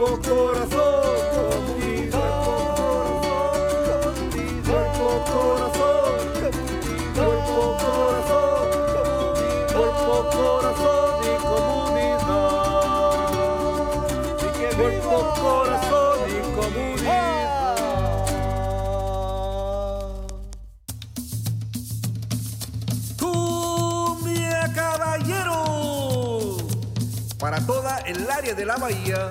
Cuerpo, corazón, comunidad. Cuerpo, corazón, cuerpo, corazón, cuerpo, corazón y comunidad. Cuerpo, corazón y comunidad. Para toda el área de la bahía,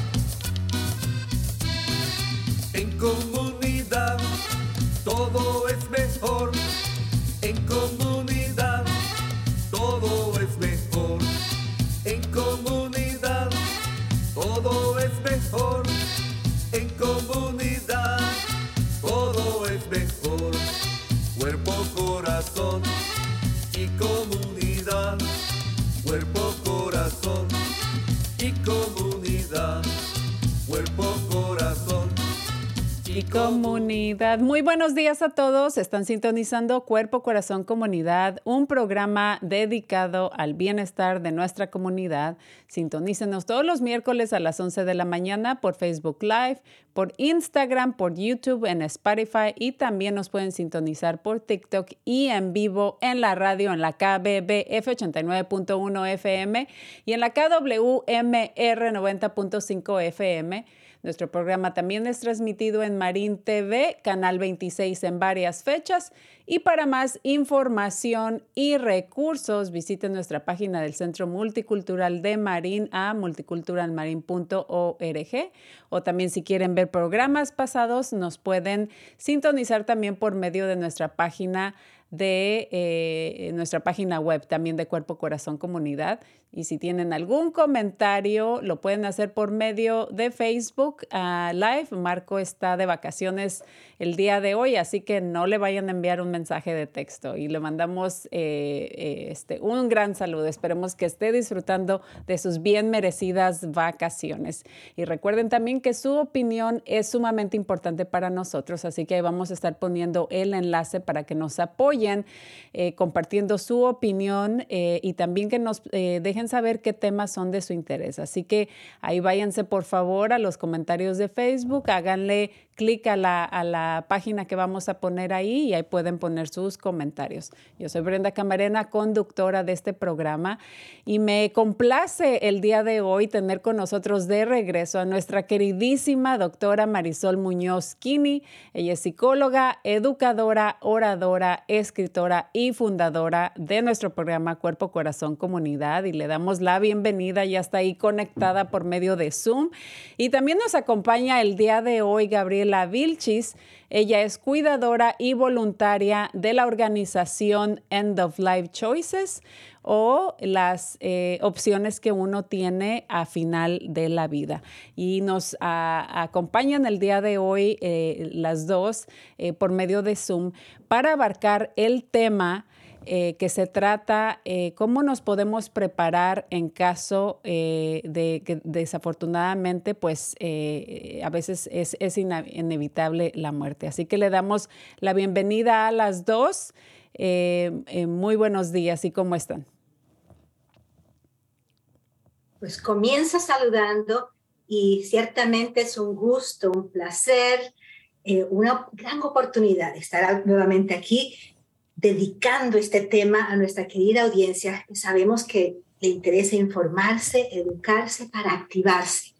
Corazón y comunidad. Comunidad. Muy buenos días a todos. Están sintonizando Cuerpo, Corazón, Comunidad, un programa dedicado al bienestar de nuestra comunidad. Sintonícenos todos los miércoles a las 11 de la mañana por Facebook Live, por Instagram, por YouTube, en Spotify y también nos pueden sintonizar por TikTok y en vivo en la radio en la KBBF 89.1 FM y en la KWMR 90.5 FM. Nuestro programa también es transmitido en Marín TV, Canal 26 en varias fechas. Y para más información y recursos, visiten nuestra página del Centro Multicultural de Marín a multiculturalmarin.org. O también si quieren ver programas pasados, nos pueden sintonizar también por medio de nuestra página de eh, nuestra página web también de Cuerpo Corazón Comunidad. Y si tienen algún comentario, lo pueden hacer por medio de Facebook uh, Live. Marco está de vacaciones el día de hoy, así que no le vayan a enviar un mensaje de texto. Y le mandamos eh, eh, este, un gran saludo. Esperemos que esté disfrutando de sus bien merecidas vacaciones. Y recuerden también que su opinión es sumamente importante para nosotros, así que vamos a estar poniendo el enlace para que nos apoyen eh, compartiendo su opinión y también que nos dejen saber qué temas son de su interés. Así que ahí váyanse por favor a los comentarios de Facebook, háganle clic a la, a la página que vamos a poner ahí y ahí pueden poner sus comentarios. Yo soy Brenda Camarena, conductora de este programa y me complace el día de hoy tener con nosotros de regreso a nuestra queridísima doctora Marisol Muñoz Kini. Ella es psicóloga, educadora, oradora, escritora y fundadora de nuestro programa Cuerpo, Corazón, Comunidad y le damos la bienvenida, ya está ahí conectada por medio de Zoom. Y también nos acompaña el día de hoy Gabriela Vilchis. Ella es cuidadora y voluntaria de la organización End of Life Choices o las eh, opciones que uno tiene a final de la vida. Y nos a, acompañan el día de hoy eh, las dos eh, por medio de Zoom para abarcar el tema eh, que se trata eh, cómo nos podemos preparar en caso eh, de que desafortunadamente pues a veces es, es inevitable la muerte. Así que le damos la bienvenida a las dos. muy buenos días y cómo están. Pues comienza saludando y ciertamente es un gusto, un placer, una gran oportunidad estar nuevamente aquí dedicando este tema a nuestra querida audiencia, sabemos que le interesa informarse, educarse para activarse.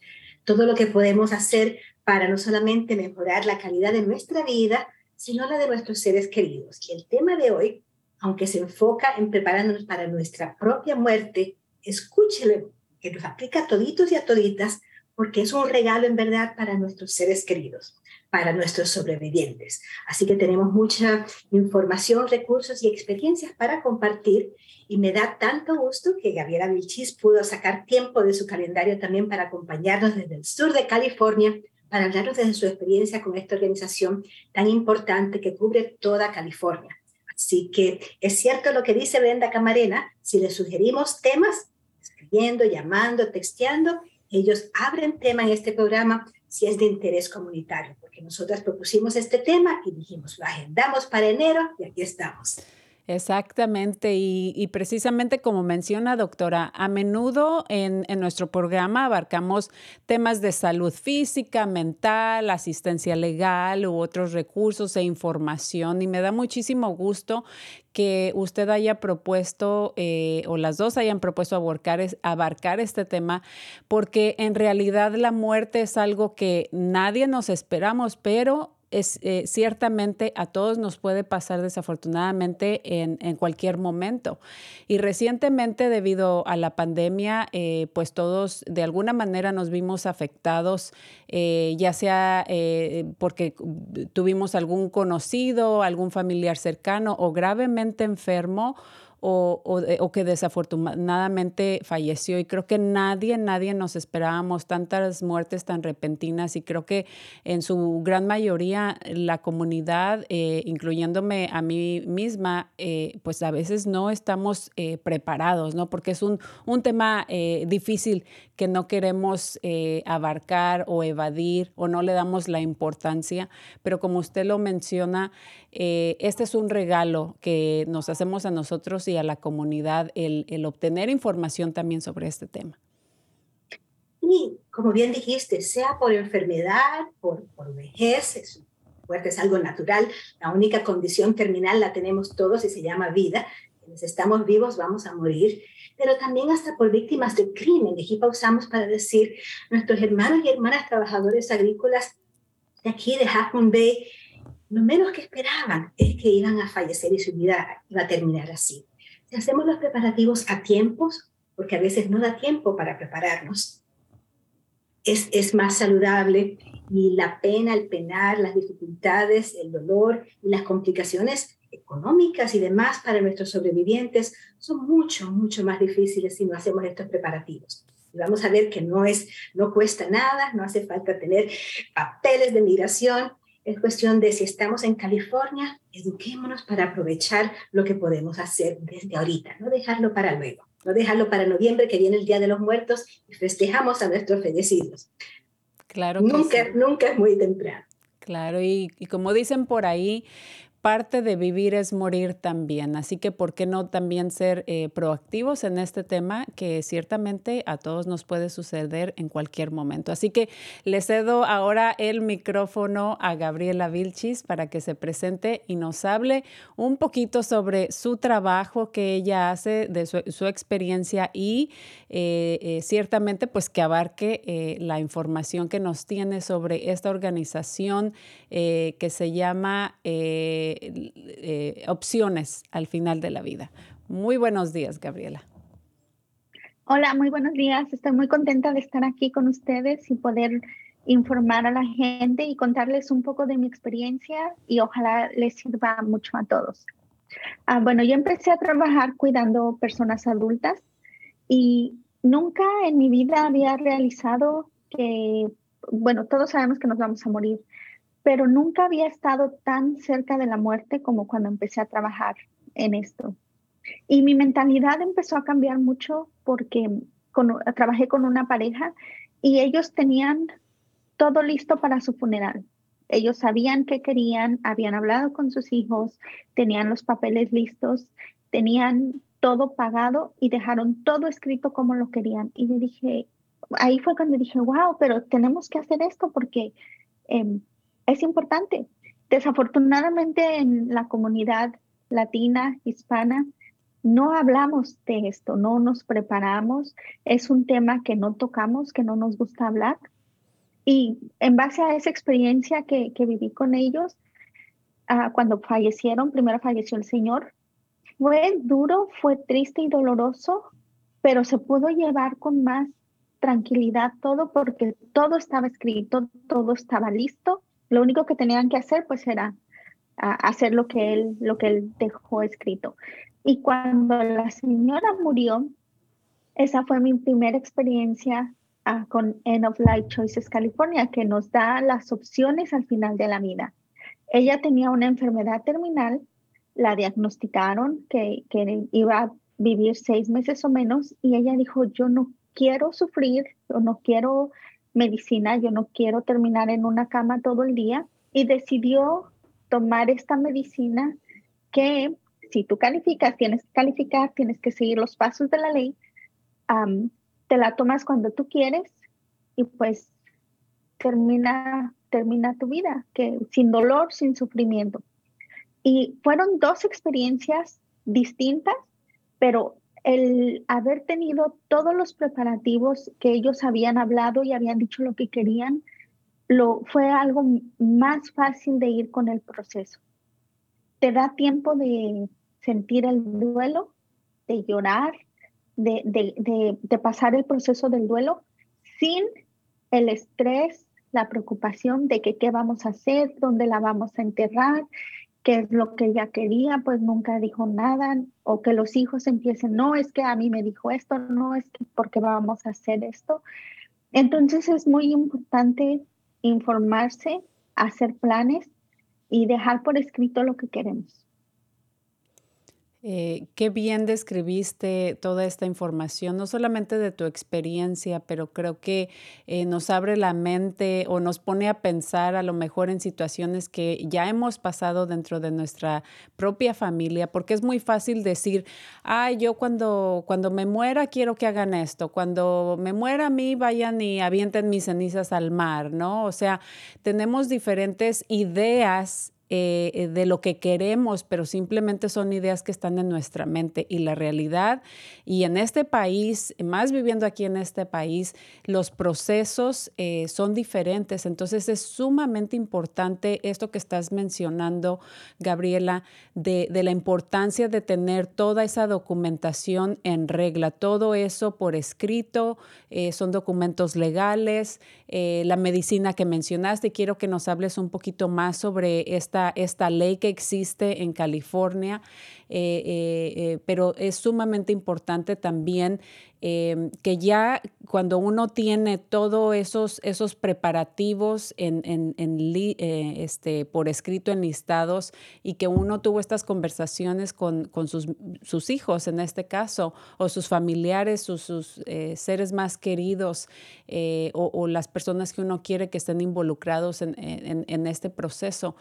Todo lo que podemos hacer para no solamente mejorar la calidad de nuestra vida, sino la de nuestros seres queridos. Y el tema de hoy, aunque se enfoca en prepararnos para nuestra propia muerte, escúchelo, que nos aplica a toditos y a toditas, porque es un regalo en verdad para nuestros seres queridos, para nuestros sobrevivientes. Así que tenemos mucha información, recursos y experiencias para compartir y me da tanto gusto que Gabriela Vilchis pudo sacar tiempo de su calendario también para acompañarnos desde el sur de California para hablarnos de su experiencia con esta organización tan importante que cubre toda California. Así que es cierto lo que dice Brenda Camarena, si le sugerimos temas, escribiendo, llamando, texteando, ellos abren tema en este programa si es de interés comunitario, porque nosotras propusimos este tema y dijimos, lo agendamos para enero y aquí estamos. Exactamente, y, precisamente como menciona doctora, a menudo en, nuestro programa abarcamos temas de salud física, mental, asistencia legal u otros recursos e información y me da muchísimo gusto que usted haya propuesto eh, o las dos hayan propuesto abarcar, abarcar este tema porque en realidad la muerte es algo que nadie nos esperamos, pero es, eh, ciertamente a todos nos puede pasar desafortunadamente en, cualquier momento. Y recientemente, debido a la pandemia, eh, pues todos de alguna manera nos vimos afectados, eh, ya sea porque tuvimos algún conocido, algún familiar cercano o gravemente enfermo o, o, que desafortunadamente falleció. Y creo que nadie, nadie nos esperábamos tantas muertes tan repentinas y creo que en su gran mayoría la comunidad, eh, incluyéndome a mí misma, eh, pues a veces no estamos eh, preparados, ¿no? Porque es un, un tema difícil que no queremos abarcar o evadir o no le damos la importancia, pero como usted lo menciona, este es un regalo que nos hacemos a nosotros a la comunidad el, obtener información también sobre este tema. Y como bien dijiste, sea por enfermedad, por, por vejez, es, es algo natural, la única condición terminal la tenemos todos y se llama vida. Quienes estamos vivos vamos a morir, pero también hasta por víctimas de crimen. Aquí pausamos para decir, nuestros hermanos y hermanas trabajadores agrícolas de aquí, de Half Bay, lo menos que esperaban es que iban a fallecer y su vida iba a terminar así. Si hacemos los preparativos a tiempos, porque a veces no da tiempo para prepararnos, es, es más saludable y la pena, el penar, las dificultades, el dolor y las complicaciones económicas y demás para nuestros sobrevivientes son mucho, mucho más difíciles si no hacemos estos preparativos. Y vamos a ver que no, es, no cuesta nada, no hace falta tener papeles de migración, es cuestión de si estamos en California, eduquémonos para aprovechar lo que podemos hacer desde ahorita, no dejarlo para luego, no dejarlo para noviembre que viene el Día de los Muertos y festejamos a nuestros fallecidos. Claro. nunca, nunca es muy temprano. Claro, y, y como dicen por ahí, parte de vivir es morir también. Así que, ¿por qué no también ser eh, proactivos en este tema que ciertamente a todos nos puede suceder en cualquier momento? Así que le cedo ahora el micrófono a Gabriela Vilchis para que se presente y nos hable un poquito sobre su trabajo que ella hace, de su, experiencia y eh, eh, ciertamente pues que abarque la información que nos tiene sobre esta organización que se llama... opciones al final de la vida. Muy buenos días, Gabriela. Hola, muy buenos días. Estoy muy contenta de estar aquí con ustedes y poder informar a la gente y contarles un poco de mi experiencia y ojalá les sirva mucho a todos. Ah, bueno, yo empecé a trabajar cuidando personas adultas y nunca en mi vida había realizado que, bueno, todos sabemos que nos vamos a morir, pero nunca había estado tan cerca de la muerte como cuando empecé a trabajar en esto. Y mi mentalidad empezó a cambiar mucho porque trabajé con una pareja y ellos tenían todo listo para su funeral. Ellos sabían qué querían, habían hablado con sus hijos, tenían los papeles listos, tenían todo pagado y dejaron todo escrito como lo querían. Y yo dije, ahí fue cuando dije, wow, pero tenemos que hacer esto porque em, es importante. Desafortunadamente en la comunidad latina, hispana, no hablamos de esto, no nos preparamos, es un tema que no tocamos, que no nos gusta hablar. Y en base a esa experiencia que, viví con ellos, ah, cuando fallecieron, primero falleció el señor, fue duro, fue triste y doloroso, pero se pudo llevar con más tranquilidad todo porque todo estaba escrito, todo estaba listo. Lo único que tenían que hacer pues era hacer lo que él lo que él dejó escrito. Y cuando la señora murió, esa fue mi primera experiencia ah, con End of Life Choices California, que nos da las opciones al final de la vida. Ella tenía una enfermedad terminal, la diagnosticaron que, que iba a vivir seis meses o menos y ella dijo, yo no quiero sufrir, yo no quiero medicina, yo no quiero terminar en una cama todo el día y decidió tomar esta medicina que si tú calificas, tienes que calificar, tienes que seguir los pasos de la ley, te la tomas cuando tú quieres y pues termina, termina tu vida, que sin dolor, sin sufrimiento. Y fueron dos experiencias distintas, pero el haber tenido todos los preparativos que ellos habían hablado y habían dicho lo que querían, lo, fue algo más fácil de ir con el proceso. Te da tiempo de sentir el duelo, de llorar, de, de, de, pasar el proceso del duelo sin el estrés, la preocupación de que qué vamos a hacer, dónde la vamos a enterrar, qué es lo que ella quería, pues nunca dijo nada, o que los hijos empiecen, no, es que a mí me dijo esto, no, es que porque vamos a hacer esto. Entonces es muy importante informarse, hacer planes y dejar por escrito lo que queremos. Eh, qué bien describiste toda esta información, no solamente de tu experiencia, pero creo que eh, nos abre la mente o nos pone a pensar a lo mejor en situaciones que ya hemos pasado dentro de nuestra propia familia, porque es muy fácil decir, ay, yo cuando, cuando me muera quiero que hagan esto, cuando me muera a mí vayan y avienten mis cenizas al mar, ¿no? O sea, tenemos diferentes ideas eh, eh, de lo que queremos, pero simplemente son ideas que están en nuestra mente y la realidad. Y en este país, más viviendo aquí en este país, los procesos eh, son diferentes. Entonces es sumamente importante esto que estás mencionando, Gabriela, de, de la importancia de tener toda esa documentación en regla, todo eso por escrito, son documentos legales, la medicina que mencionaste. Quiero que nos hables un poquito más sobre esta esta, ley que existe en California, pero es sumamente importante también Em, que ya cuando uno tiene todos esos, esos preparativos en, en, eh, este, por escrito en listados y que uno tuvo estas conversaciones con, con sus, sus, hijos en este caso, o sus familiares, sus, eh, seres más queridos eh, o, las personas que uno quiere que estén involucrados en, en este proceso,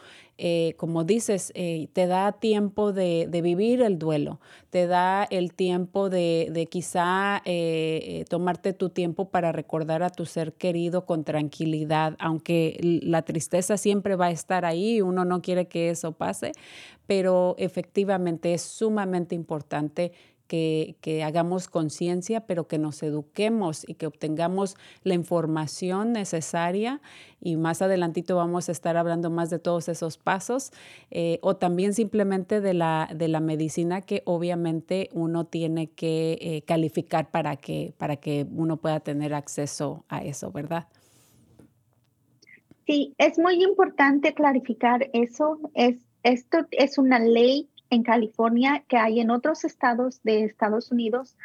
como dices, te da tiempo de, vivir el duelo, te da el tiempo de, de quizá eh, tomarte tu tiempo para recordar a tu ser querido con tranquilidad, aunque la tristeza siempre va a estar ahí, uno no quiere que eso pase, pero efectivamente es sumamente importante que, hagamos conciencia, pero que nos eduquemos y que obtengamos la información necesaria. Y más adelantito vamos a estar hablando más de todos esos pasos, eh, o también simplemente de la, de la medicina que obviamente uno tiene que eh, calificar para que, para que uno pueda tener acceso a eso, ¿verdad? Sí, es muy importante clarificar eso. Es, esto es una ley en California que hay en otros estados de Estados Unidos.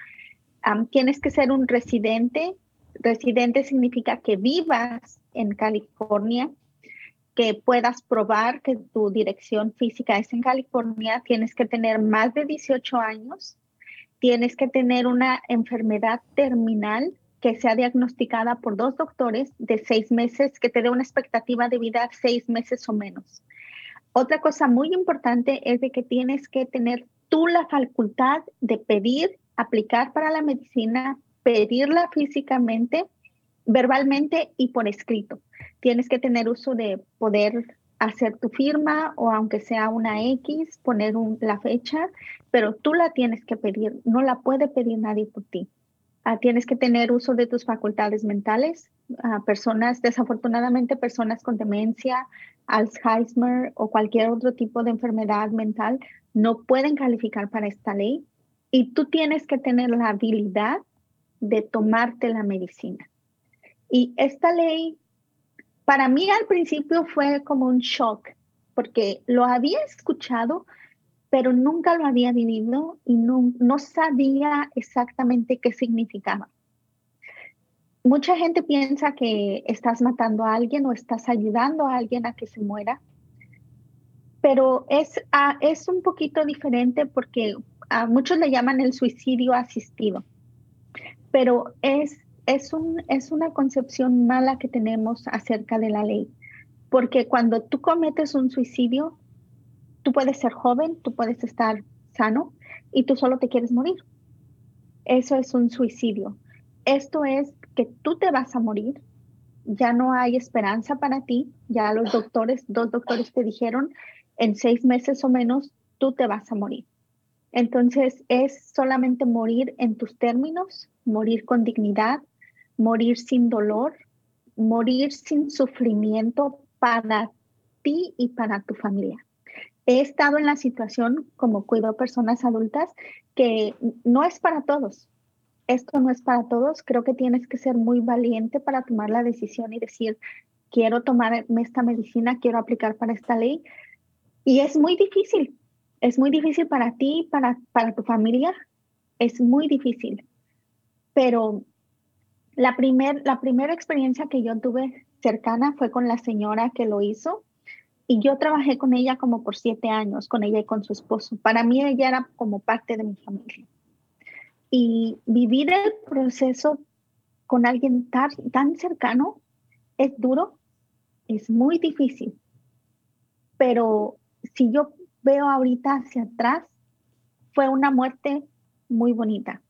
tienes que ser un residente. Residente significa que vivas en California, que puedas probar que tu dirección física es en California. Tienes que tener más de 18 años. Tienes que tener una enfermedad terminal que sea diagnosticada por dos doctores de seis meses, que te dé una expectativa de vida seis meses o menos. Otra cosa muy importante es de que tienes que tener tú la facultad de pedir, aplicar para la medicina, pedirla físicamente, verbalmente y por escrito. Tienes que tener uso de poder hacer tu firma o aunque sea una X, poner la fecha, pero tú la tienes que pedir, no la puede pedir nadie por ti. Ah, tienes que tener uso de tus facultades mentales. Ah, personas, desafortunadamente, personas con demencia, Alzheimer o cualquier otro tipo de enfermedad mental no pueden calificar para esta ley. Y tú tienes que tener la habilidad de tomarte la medicina. Y esta ley, para mí al principio fue como un shock, porque lo había escuchado, pero nunca lo había vivido y no, no sabía exactamente qué significaba. Mucha gente piensa que estás matando a alguien o estás ayudando a alguien a que se muera, pero es, ah, es un poquito diferente porque a muchos le llaman el suicidio asistido, pero es, es, un, es una concepción mala que tenemos acerca de la ley, porque cuando tú cometes un suicidio, Tú puedes ser joven, tú puedes estar sano y tú solo te quieres morir. Eso es un suicidio. Esto es que tú te vas a morir, ya no hay esperanza para ti, ya los doctores, dos doctores te dijeron, en seis meses o menos, tú te vas a morir. Entonces es solamente morir en tus términos, morir con dignidad, morir sin dolor, morir sin sufrimiento para ti y para tu familia he estado en la situación, como cuido personas adultas, que no es para todos. Esto no es para todos. Creo que tienes que ser muy valiente para tomar la decisión y decir, quiero tomarme esta medicina, quiero aplicar para esta ley. Y es muy difícil. Es muy difícil para ti, para, para tu familia. Es muy difícil. Pero la, primer, la primera experiencia que yo tuve cercana fue con la señora que lo hizo y yo trabajé con ella como por siete años, con ella y con su esposo. Para mí ella era como parte de mi familia. Y vivir el proceso con alguien tan, tan cercano es duro, es muy difícil. Pero si yo veo ahorita hacia atrás, fue una muerte muy bonita.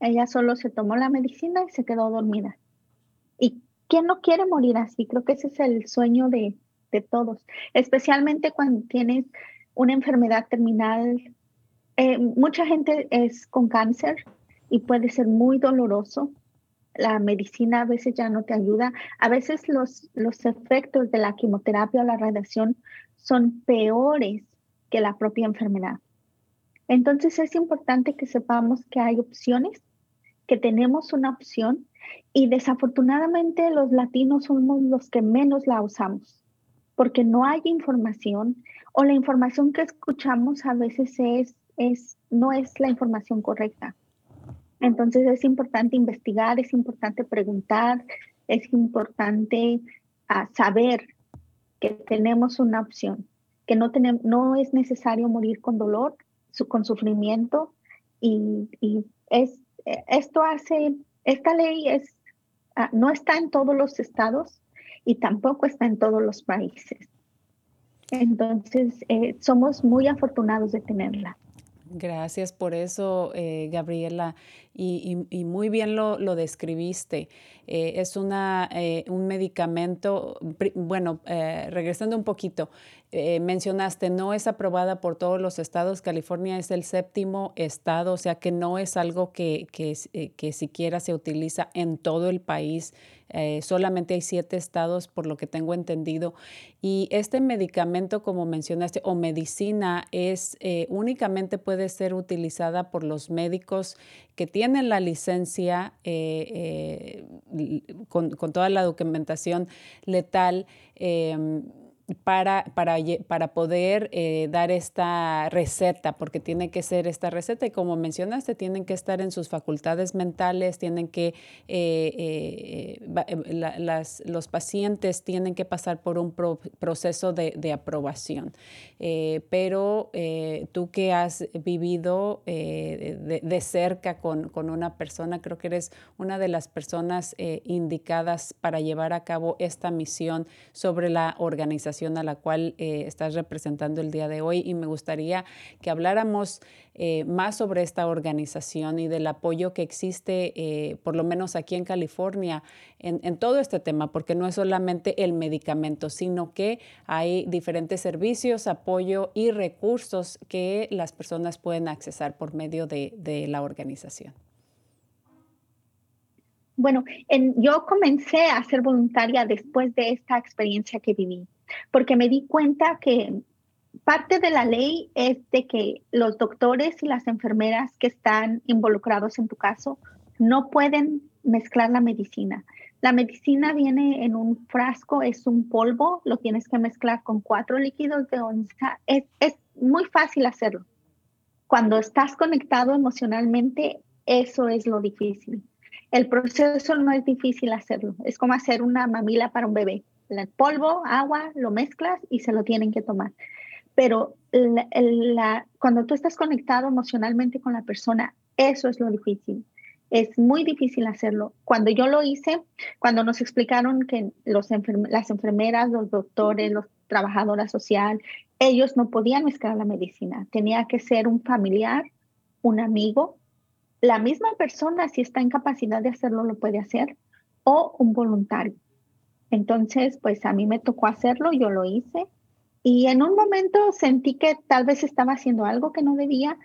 Ella solo se tomó la medicina y se quedó dormida. ¿Y quién no quiere morir así? Creo que ese es el sueño de, de todos, especialmente cuando tienes una enfermedad terminal. Eh, mucha gente es con cáncer y puede ser muy doloroso. La medicina a veces ya no te ayuda. A veces los, los efectos de la quimioterapia o la radiación son peores que la propia enfermedad. Entonces es importante que sepamos que hay opciones, que tenemos una opción y desafortunadamente los latinos somos los que menos la usamos porque no hay información o la información que escuchamos a veces es, es, no es la información correcta. Entonces es importante investigar, es importante preguntar, es importante ah, saber que tenemos una opción, que no, tenemos, no es necesario morir con dolor, con sufrimiento y, es, esto hace, esta ley es, ah, no está en todos los estados, y tampoco está en todos los países. Entonces, eh, somos muy afortunados de tenerla. Gracias por eso, eh, Gabriela. Y, muy bien lo, describiste. Eh, es una, un medicamento, bueno, regresando un poquito, mencionaste, no es aprobada por todos los estados. California es el séptimo estado, o sea que no es algo que, que, que siquiera se utiliza en todo el país. Eh, solamente hay siete estados, por lo que tengo entendido. Y este medicamento, como mencionaste, o medicina, es eh, únicamente puede ser utilizada por los médicos que tienen la licencia eh, con, con, toda la documentación letal em, para, para, para poder eh, dar esta receta, porque tiene que ser esta receta y como mencionaste, tienen que estar en sus facultades mentales, tienen que, eh, eh, las, los pacientes tienen que pasar por un proceso de, de aprobación. pero tú que has vivido de, de, cerca con, con, una persona, creo que eres una de las personas indicadas para llevar a cabo esta misión sobre la organización a la cual eh, estás representando el día de hoy y me gustaría que habláramos eh, más sobre esta organización y del apoyo que existe, eh, por lo menos aquí en California, en, todo este tema, porque no es solamente el medicamento, sino que hay diferentes servicios, apoyo y recursos que las personas pueden accesar por medio de la organización. Bueno, yo comencé a ser voluntaria después de esta experiencia que viví, porque me di cuenta que parte de la ley es de que los doctores y las enfermeras que están involucrados en tu caso no pueden mezclar la medicina. La medicina viene en un frasco, es un polvo, lo tienes que mezclar con cuatro líquidos de onza. Es, es muy fácil hacerlo. Cuando estás conectado emocionalmente, eso es lo difícil. El proceso no es difícil hacerlo, es como hacer una mamila para un bebé. El polvo, agua, lo mezclas y se lo tienen que tomar. Pero cuando tú estás conectado emocionalmente con la persona, eso es lo difícil. Es muy difícil hacerlo. Cuando yo lo hice, cuando nos explicaron que los las enfermeras, los doctores, los trabajadoras social, ellos no podían mezclar la medicina. Tenía que ser un familiar, un amigo la misma persona, si está en capacidad de hacerlo, lo puede hacer, o un voluntario. Entonces, pues a mí me tocó hacerlo, yo lo hice, y en un momento sentí que tal vez estaba haciendo algo que no debía,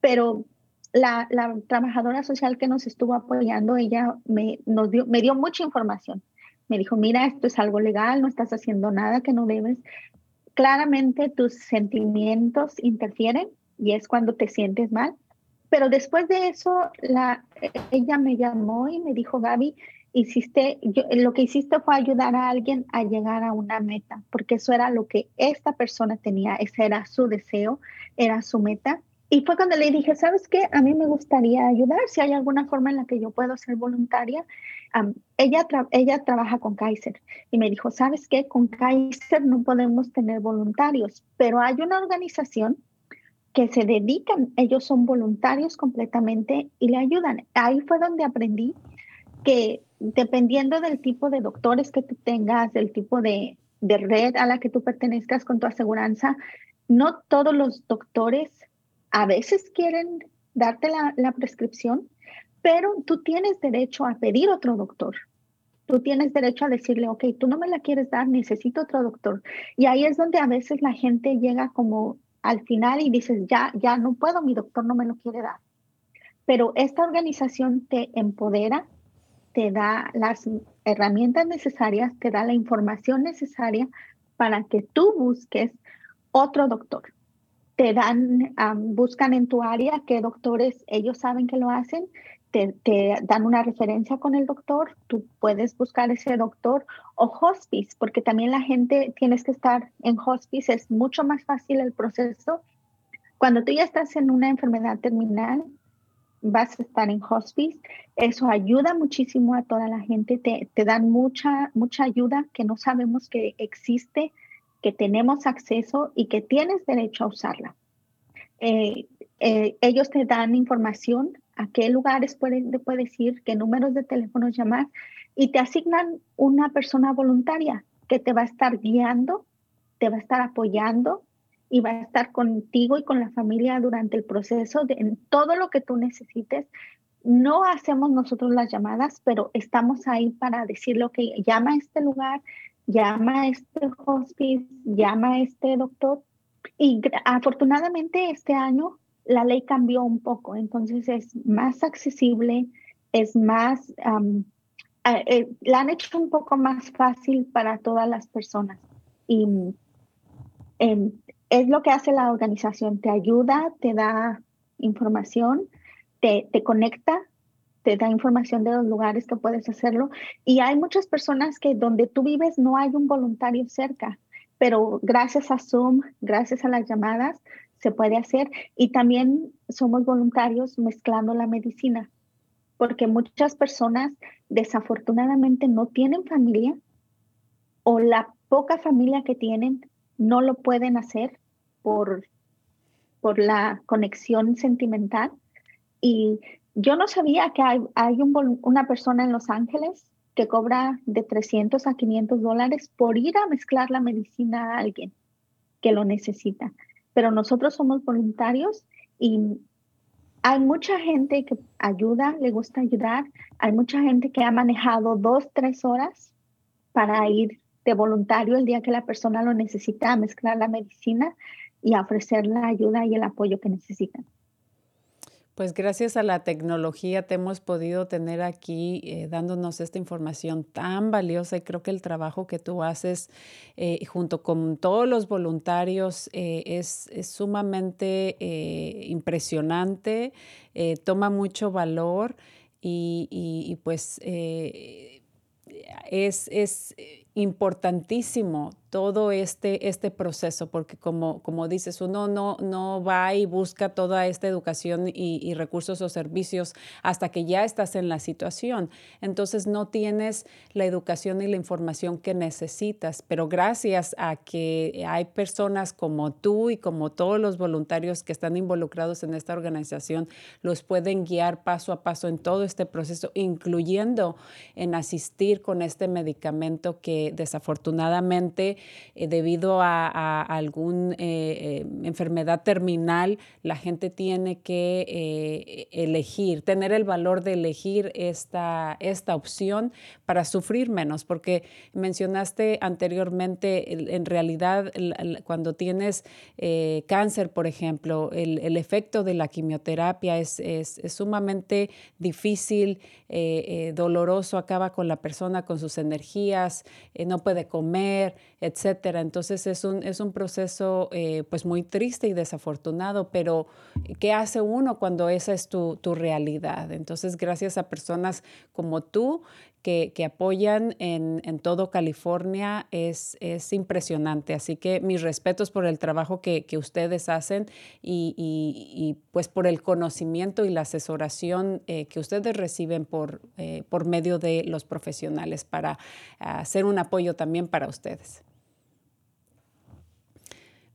pero la, trabajadora social que nos estuvo apoyando, ella me, nos dio, me dio mucha información. Me dijo, mira, esto es algo legal, no estás haciendo nada que no debes. Claramente tus sentimientos interfieren y es cuando te sientes mal, pero después de eso, la, ella me llamó y me dijo, Gaby, hiciste, lo que hiciste fue ayudar a alguien a llegar a una meta, porque eso era lo que esta persona tenía, ese era su deseo, era su meta. Y fue cuando le dije, ¿sabes qué? A mí me gustaría ayudar, si hay alguna forma en la que yo puedo ser voluntaria. ella, ella trabaja con Kaiser y me dijo, ¿sabes qué? Con Kaiser no podemos tener voluntarios, pero hay una organización que se dedican, ellos son voluntarios completamente y le ayudan. Ahí fue donde aprendí que dependiendo del tipo de doctores que tú tengas, del tipo de, red a la que tú pertenezcas con tu aseguranza, no todos los doctores a veces quieren darte la, la prescripción, pero tú tienes derecho a pedir otro doctor. Tú tienes derecho a decirle, ok, tú no me la quieres dar, necesito otro doctor. Y ahí es donde a veces la gente llega como al final y dices, ya, ya no puedo, mi doctor no me lo quiere dar. Pero esta organización te empodera, te da las herramientas necesarias, te da la información necesaria para que tú busques otro doctor. Te dan, buscan en tu área qué doctores ellos saben que lo hacen te, dan una referencia con el doctor, tú puedes buscar ese doctor o hospice, porque también la gente tienes que estar en hospice, es mucho más fácil el proceso. Cuando tú ya estás en una enfermedad terminal, vas a estar en hospice, eso ayuda muchísimo a toda la gente, te, te dan mucha, mucha ayuda que no sabemos que existe, que tenemos acceso y que tienes derecho a usarla. Eh, eh, ellos te dan información a qué lugares puedes, puedes ir, qué números de teléfonos llamar y te asignan una persona voluntaria que te va a estar guiando, te va a estar apoyando y va a estar contigo y con la familia durante el proceso de en todo lo que tú necesites. No hacemos nosotros las llamadas, pero estamos ahí para decirle, que llama a este lugar, llama a este hospice, llama a este doctor. Y afortunadamente este año la ley cambió un poco, entonces es más accesible, es más, eh, la han hecho un poco más fácil para todas las personas. Y em, es lo que hace la organización, te ayuda, te da información, te, te conecta, te da información de los lugares que puedes hacerlo. Y hay muchas personas que donde tú vives no hay un voluntario cerca, pero gracias a Zoom, gracias a las llamadas, se puede hacer. Y también somos voluntarios mezclando la medicina, porque muchas personas desafortunadamente no tienen familia o la poca familia que tienen no lo pueden hacer por, por la conexión sentimental. Y yo no sabía que hay, hay una persona en Los Ángeles que cobra de 300 a 500 dólares por ir a mezclar la medicina a alguien que lo necesita pero nosotros somos voluntarios y hay mucha gente que ayuda, le gusta ayudar, hay mucha gente que ha manejado dos, tres horas para ir voluntario el día que la persona lo necesita mezclar la medicina y ofrecer la ayuda y el apoyo que necesitan. Pues gracias a la tecnología te hemos podido tener aquí eh, dándonos esta información tan valiosa y creo que el trabajo que tú haces eh, junto con todos los voluntarios eh, es, sumamente impresionante, toma mucho valor y, y pues es, es importantísimo todo este, este proceso, porque como, como dices, uno no, no va y busca toda esta educación y, recursos o servicios hasta que ya estás en la situación. Entonces no tienes la educación y la información que necesitas, pero gracias a que hay personas como tú y como todos los voluntarios que están involucrados en esta organización, los pueden guiar paso a paso en todo este proceso, incluyendo en asistir con este medicamento que desafortunadamente eh, debido a, alguna eh, eh, enfermedad terminal, la gente tiene que elegir, tener el valor de elegir esta, esta opción para sufrir menos, porque mencionaste anteriormente, en realidad, cuando tienes cáncer, por ejemplo, el, efecto de la quimioterapia es, es, sumamente difícil, doloroso, acaba con la persona, con sus energías, no puede comer, etcétera. Entonces es un, es un proceso eh, pues muy triste y desafortunado, pero ¿qué hace uno cuando esa es tu, tu realidad? Entonces gracias a personas como tú que, que apoyan en, en, todo California es, es, impresionante. Así que mis respetos por el trabajo que, que ustedes hacen y, y, pues por el conocimiento y la asesoración eh, que ustedes reciben por, eh, por medio de los profesionales para hacer un apoyo también para ustedes.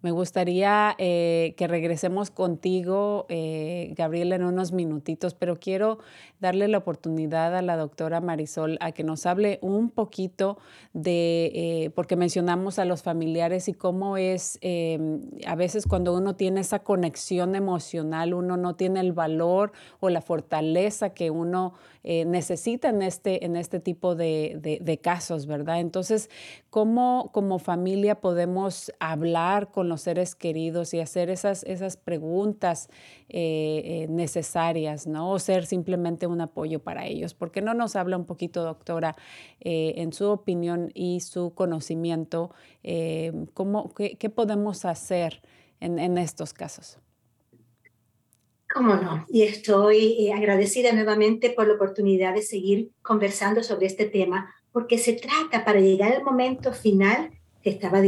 Me gustaría eh, que regresemos contigo, eh, Gabriela, en unos minutitos, pero quiero darle la oportunidad a la doctora Marisol a que nos hable un poquito de, eh, porque mencionamos a los familiares y cómo es, em, a veces cuando uno tiene esa conexión emocional, uno no tiene el valor o la fortaleza que uno necesita en este, en este tipo de, de casos, ¿verdad? Entonces, ¿cómo como familia podemos hablar con los seres queridos y hacer esas, esas preguntas eh, eh, necesarias, ¿no? O ser simplemente un apoyo para ellos. ¿Por qué no nos habla un poquito, doctora, eh, en su opinión y su conocimiento, cómo, qué, podemos hacer en estos casos? Cómo no. Y estoy agradecida nuevamente por la oportunidad de seguir conversando sobre este tema, porque se trata para llegar al momento final que estaba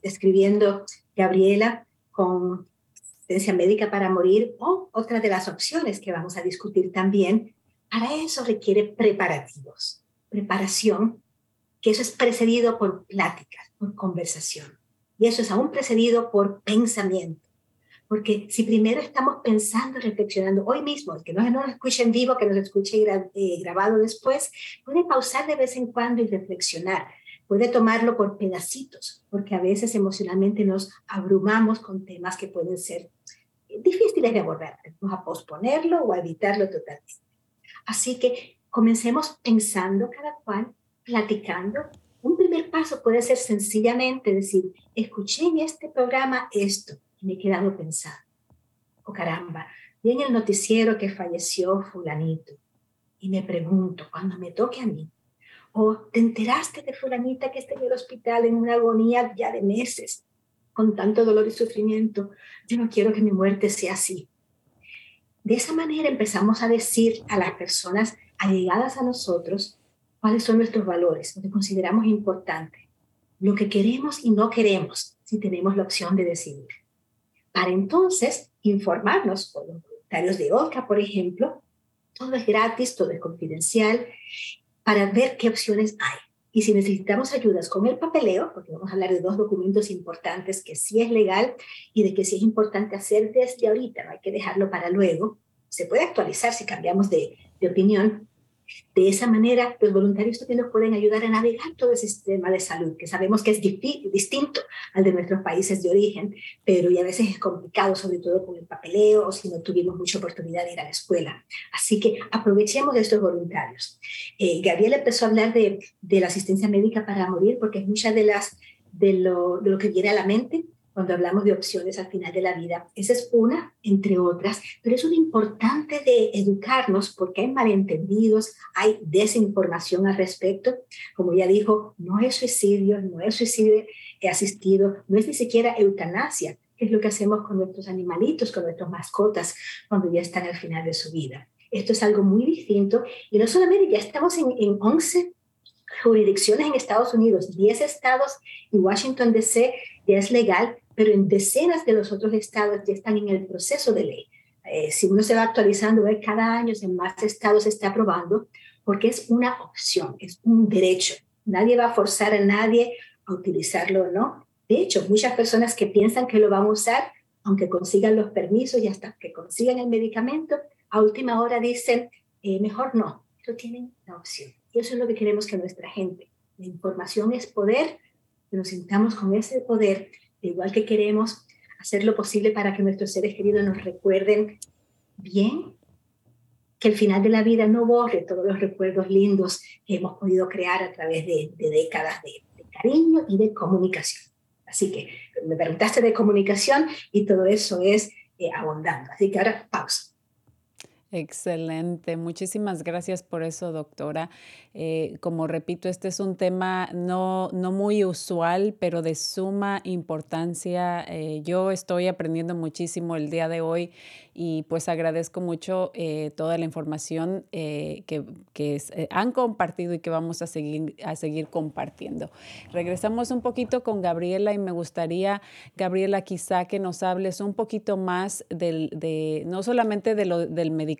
describiendo Gabriela con asistencia médica para morir o otra de las opciones que vamos a discutir también. Para eso requiere preparativos, preparación, que eso es precedido por pláticas, por conversación. Y eso es aún precedido por pensamiento. Porque si primero estamos pensando, reflexionando hoy mismo, que no, no nos escuche en vivo, que nos escuche eh, grabado después, puede pausar de vez en cuando y reflexionar puede tomarlo por pedacitos, porque a veces emocionalmente nos abrumamos con temas que pueden ser difíciles de abordar. Vamos a posponerlo o a evitarlo totalmente. Así que comencemos pensando cada cual, platicando. Un primer paso puede ser sencillamente decir, escuché en este programa esto y me he quedado pensando. Oh caramba, vi en el noticiero que falleció fulanito y me pregunto, cuando me toque a mí, o te enteraste de fulanita que está en el hospital en una agonía ya de meses, con tanto dolor y sufrimiento. Yo no quiero que mi muerte sea así. De esa manera empezamos a decir a las personas allegadas a nosotros cuáles son nuestros valores, lo que consideramos importante, lo que queremos y no queremos, si tenemos la opción de decidir. Para entonces informarnos con los voluntarios de OCA, por ejemplo, todo es gratis, todo es confidencial para ver qué opciones hay. Y si necesitamos ayudas con el papeleo, porque vamos a hablar de dos documentos importantes que sí es legal y de que sí es importante hacer desde ahorita, no hay que dejarlo para luego, se puede actualizar si cambiamos de, de opinión, de esa manera, los voluntarios también nos pueden ayudar a navegar todo el sistema de salud, que sabemos que es distinto al de nuestros países de origen, pero y a veces es complicado, sobre todo con el papeleo o si no tuvimos mucha oportunidad de ir a la escuela. Así que aprovechemos de estos voluntarios. Eh, Gabriel empezó a hablar de, de, la asistencia médica para morir, porque es mucha de, las, de lo que viene a la mente cuando hablamos de opciones al final de la vida. Esa es una, entre otras, pero es una importante de educarnos porque hay malentendidos, hay desinformación al respecto. Como ya dijo, no es suicidio, no es suicidio asistido, no es ni siquiera eutanasia, que es lo que hacemos con nuestros animalitos, con nuestras mascotas, cuando ya están al final de su vida. Esto es algo muy distinto y no solamente ya estamos en, en 11 jurisdicciones en Estados Unidos, 10 estados y Washington DC ya es legal, pero en decenas de los otros estados ya están en el proceso de ley. Eh, si uno se va actualizando, ve cada año en más estados se está aprobando, porque es una opción, es un derecho. Nadie va a forzar a nadie a utilizarlo o no. De hecho, muchas personas que piensan que lo van a usar, aunque consigan los permisos y hasta que consigan el medicamento, a última hora dicen, eh, mejor no, pero tienen la opción. Y eso es lo que queremos que nuestra gente. La información es poder, que nos sintamos con ese poder, igual que queremos hacer lo posible para que nuestros seres queridos nos recuerden bien, que el final de la vida no borre todos los recuerdos lindos que hemos podido crear a través de, décadas de, cariño y de comunicación. Así que me preguntaste de comunicación y todo eso es eh, abundando. Así que ahora pausa. Excelente, muchísimas gracias por eso, doctora. Eh, como repito, este es un tema no, no muy usual, pero de suma importancia. Eh, yo estoy aprendiendo muchísimo el día de hoy y pues agradezco mucho eh, toda la información que, que han compartido y que vamos a seguir, a seguir compartiendo. Regresamos un poquito con Gabriela y me gustaría, Gabriela, quizá que nos hables un poquito más del, de, no solamente de lo, del medicamento,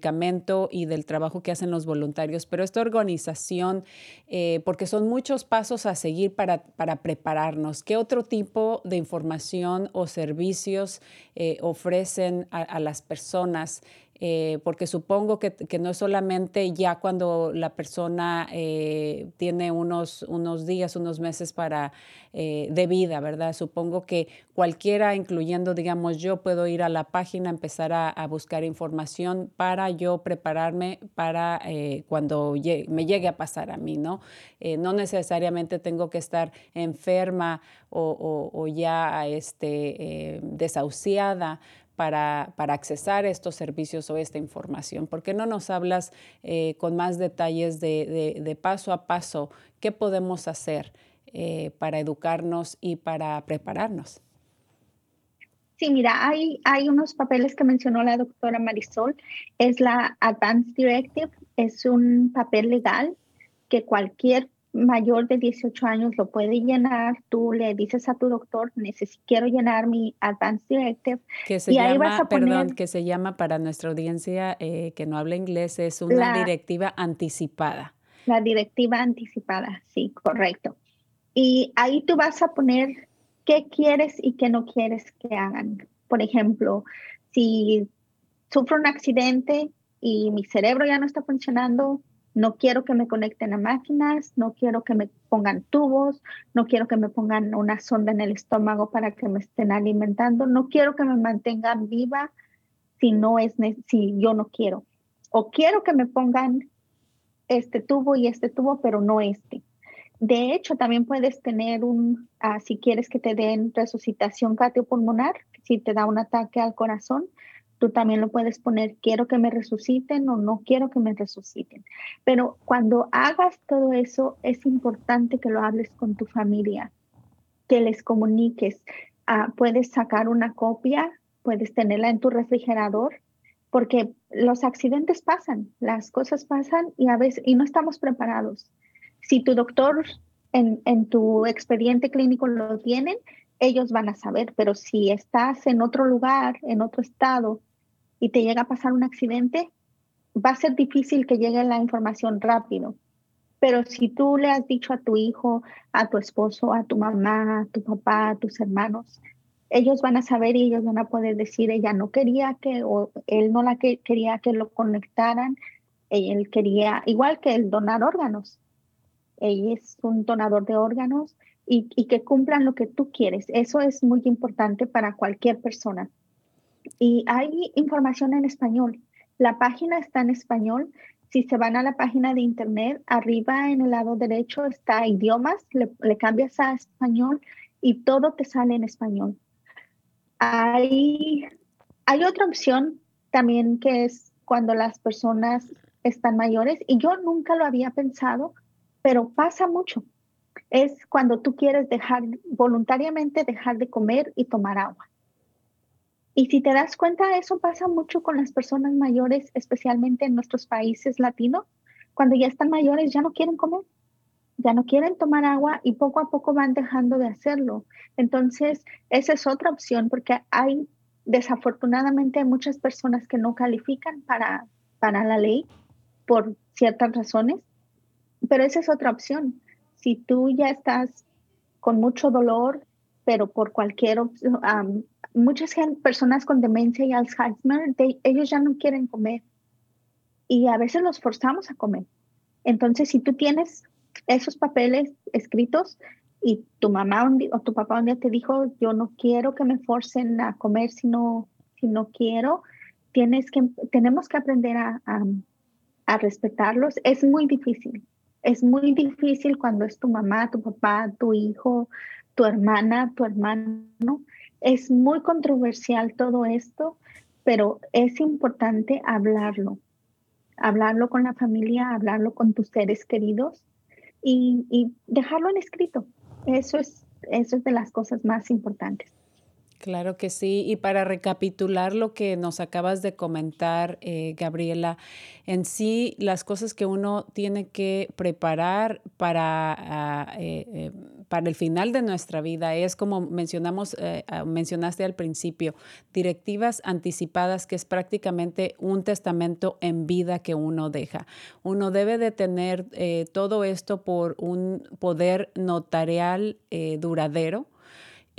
y del trabajo que hacen los voluntarios, pero esta organización, eh, porque son muchos pasos a seguir para, para, prepararnos. ¿Qué otro tipo de información o servicios eh, ofrecen a, a las personas eh, porque supongo que, no es solamente ya cuando la persona eh, tiene unos, unos días, unos meses para, eh, de vida, ¿verdad? Supongo que cualquiera, incluyendo, digamos, yo puedo ir a la página, empezar a, buscar información para yo prepararme para cuando me llegue a pasar a mí, ¿no? no necesariamente tengo que estar enferma o, o, o ya este, desahuciada para, para accesar estos servicios o esta información? ¿Por qué no nos hablas eh, con más detalles de, paso a paso qué podemos hacer eh, para educarnos y para prepararnos? Sí, mira, hay, hay unos papeles que mencionó la doctora Marisol. Es la Advanced Directive, es un papel legal que cualquier mayor de 18 años lo puede llenar, tú le dices a tu doctor, necesito, quiero llenar mi Advanced Directive. Que se y llama, ahí vas a poner, perdón, que se llama para nuestra audiencia eh, que no habla inglés, es una directiva anticipada. La directiva anticipada, sí, correcto. Y ahí tú vas a poner qué quieres y qué no quieres que hagan. Por ejemplo, si sufro un accidente y mi cerebro ya no está funcionando, no quiero que me conecten a máquinas, no quiero que me pongan tubos, no quiero que me pongan una sonda en el estómago para que me estén alimentando, no quiero que me mantengan viva si no es si yo no quiero. O quiero que me pongan este tubo y este tubo, pero no este. De hecho, también puedes tener un, ah, si quieres que te den resucitación cardiopulmonar, si te da un ataque al corazón, Tú también lo puedes poner, quiero que me resuciten o no quiero que me resuciten. Pero cuando hagas todo eso, es importante que lo hables con tu familia, que les comuniques. Ah, puedes sacar una copia, puedes tenerla en tu refrigerador, porque los accidentes pasan, las cosas pasan y a veces y no estamos preparados. Si tu doctor en, en tu expediente clínico lo tienen, ellos van a saber, pero si estás en otro lugar, en otro estado, y te llega a pasar un accidente, va a ser difícil que llegue la información rápido. Pero si tú le has dicho a tu hijo, a tu esposo, a tu mamá, a tu papá, a tus hermanos, ellos van a saber y ellos van a poder decir, ella no quería que, o él no la que, quería que lo conectaran, él quería, igual que el donar órganos. Ella es un donador de órganos y que cumplan lo que tú quieres. Eso es muy importante para cualquier persona. Y hay información en español. La página está en español. Si se van a la página de internet, arriba en el lado derecho está idiomas, le, cambias a español y todo te sale en español. Hay, hay otra opción también que es cuando las personas están mayores y yo nunca lo había pensado, pero pasa mucho. Es cuando tú quieres dejar voluntariamente dejar de comer y tomar agua. Y si te das cuenta, eso pasa mucho con las personas mayores, especialmente en nuestros países latinos. Cuando ya están mayores, ya no quieren comer, ya no quieren tomar agua y poco a poco van dejando de hacerlo. Entonces, esa es otra opción porque hay, desafortunadamente, muchas personas que no califican para, para la ley por ciertas razones, pero esa es otra opción. Si tú ya estás con mucho dolor, pero por cualquier um, muchas personas con demencia y Alzheimer, ellos ya no quieren comer y a veces los forzamos a comer. Entonces, si tú tienes esos papeles escritos y tu mamá o tu papá un día te dijo, yo no quiero que me forcen a comer si no, si no quiero, tienes que, tenemos que aprender a, a respetarlos. Es muy difícil. Es muy difícil cuando es tu mamá, tu papá, tu hijo, tu hermana, tu hermano. Es muy controversial todo esto, pero es importante hablarlo. Hablarlo con la familia, hablarlo con tus seres queridos y, dejarlo en escrito. Eso es, eso es de las cosas más importantes. Claro que sí. Y para recapitular lo que nos acabas de comentar, eh, Gabriela, en sí las cosas que uno tiene que preparar para, ah, eh, eh, para el final de nuestra vida es como mencionamos, ah, mencionaste al principio, directivas anticipadas, que es prácticamente un testamento en vida que uno deja. Uno debe de tener todo esto por un poder notarial duradero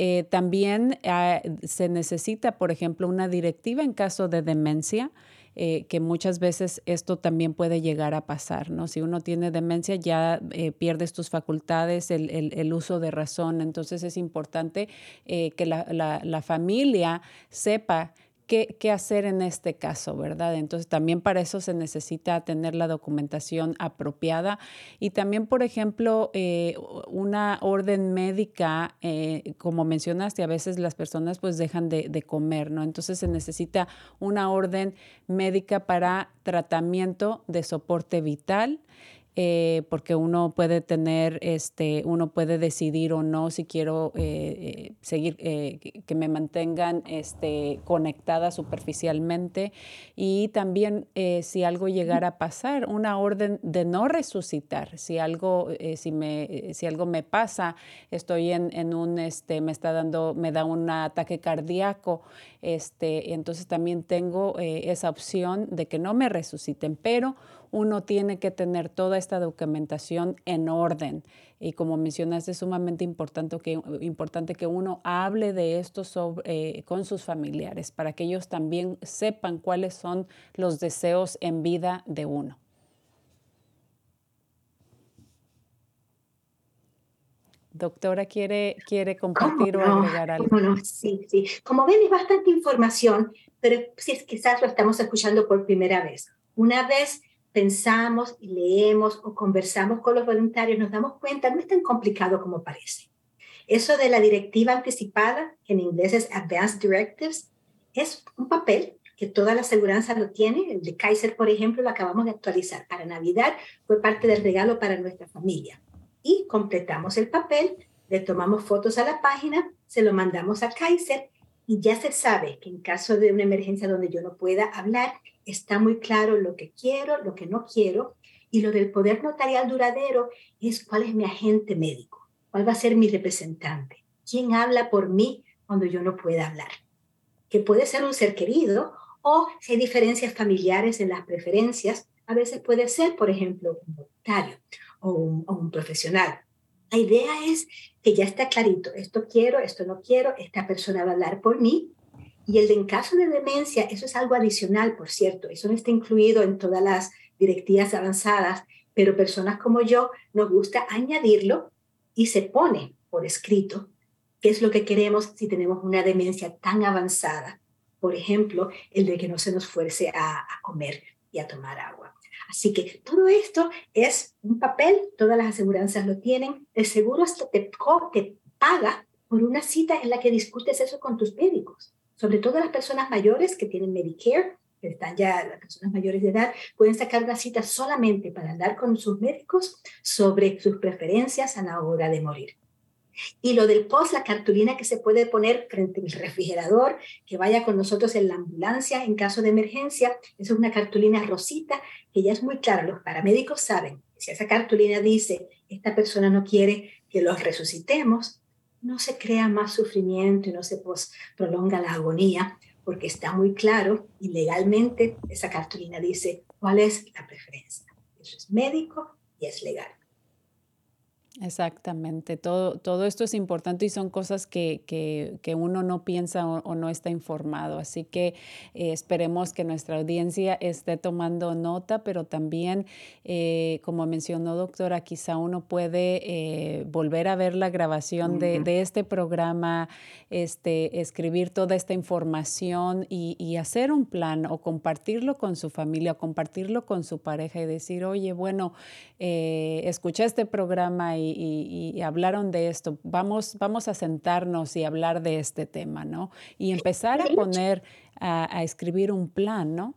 eh, también ah, se necesita, por ejemplo, una directiva en caso de demencia. Eh, que muchas veces esto también puede llegar a pasar, ¿no? Si uno tiene demencia ya eh, pierdes tus facultades, el, uso de razón, entonces es importante que la, familia sepa qué, hacer en este caso, ¿verdad? Entonces también para eso se necesita tener la documentación apropiada y también, por ejemplo, eh, una orden médica, eh, como mencionaste, a veces las personas pues dejan de, de comer, ¿no? Entonces se necesita una orden médica para tratamiento de soporte vital. Eh, porque uno puede tener, este, uno puede decidir o no si quiero eh, eh, seguir, que me mantengan este, conectada superficialmente. Y también si algo llegara a pasar, una orden de no resucitar, si algo, si me, si algo me pasa, estoy en, en, un, este, me está dando, me da un ataque cardíaco, este, entonces también tengo esa opción de que no me resuciten, pero uno tiene que tener toda esta documentación en orden. Y como mencionaste, es sumamente importante que, importante que uno hable de esto sobre, eh, con sus familiares para que ellos también sepan cuáles son los deseos en vida de uno. Doctora, ¿quiere, quiere compartir o agregar algo? Sí, sí. Como ven, es bastante información, pero si es quizás lo estamos escuchando por primera vez. Una vez pensamos y leemos o conversamos con los voluntarios, nos damos cuenta, no es tan complicado como parece. Eso de la directiva anticipada, en inglés es Advanced Directives, es un papel que toda la aseguranza lo tiene. El de Kaiser, por ejemplo, lo acabamos de actualizar. Para Navidad fue parte del regalo para nuestra familia. Y completamos el papel, le tomamos fotos a la página, se lo mandamos a Kaiser y ya se sabe que en caso de una emergencia donde yo no pueda hablar, está muy claro lo que quiero, lo que no quiero. Y lo del poder notarial duradero es cuál es mi agente médico, cuál va a ser mi representante, quién habla por mí cuando yo no pueda hablar. Que puede ser un ser querido o si hay diferencias familiares en las preferencias, a veces puede ser, por ejemplo, un voluntario o un, o un profesional. La idea es que ya está clarito, esto quiero, esto no quiero, esta persona va a hablar por mí. Y el de en caso de demencia, eso es algo adicional, por cierto, eso no está incluido en todas las directivas avanzadas, pero personas como yo nos gusta añadirlo y se pone por escrito qué es lo que queremos si tenemos una demencia tan avanzada. Por ejemplo, el de que no se nos fuerce a, a comer y a tomar agua. Así que todo esto es un papel, todas las aseguranzas lo tienen, el seguro te, te paga por una cita en la que discutes eso con tus médicos, sobre todo las personas mayores que tienen Medicare, que están ya las personas mayores de edad, pueden sacar una cita solamente para hablar con sus médicos sobre sus preferencias a la hora de morir. Y lo del post, la cartulina que se puede poner frente al refrigerador, que vaya con nosotros en la ambulancia en caso de emergencia, es una cartulina rosita que ya es muy clara. Los paramédicos saben si esa cartulina dice, esta persona no quiere que los resucitemos, no se crea más sufrimiento y no se prolonga la agonía, porque está muy claro y legalmente esa cartulina dice cuál es la preferencia. Eso es médico y es legal. Exactamente, todo, todo esto es importante y son cosas que, que, uno no piensa o, no está informado. Así que eh, esperemos que nuestra audiencia esté tomando nota, pero también, eh, como mencionó doctora, quizá uno puede eh, volver a ver la grabación de, de, este programa, este, escribir toda esta información y, y, hacer un plan o compartirlo con su familia, o compartirlo con su pareja y decir, oye, bueno, escuché este programa y, hablaron de esto, vamos, vamos a sentarnos y hablar de este tema, ¿no? Y empezar a poner, a, escribir un plan, ¿no?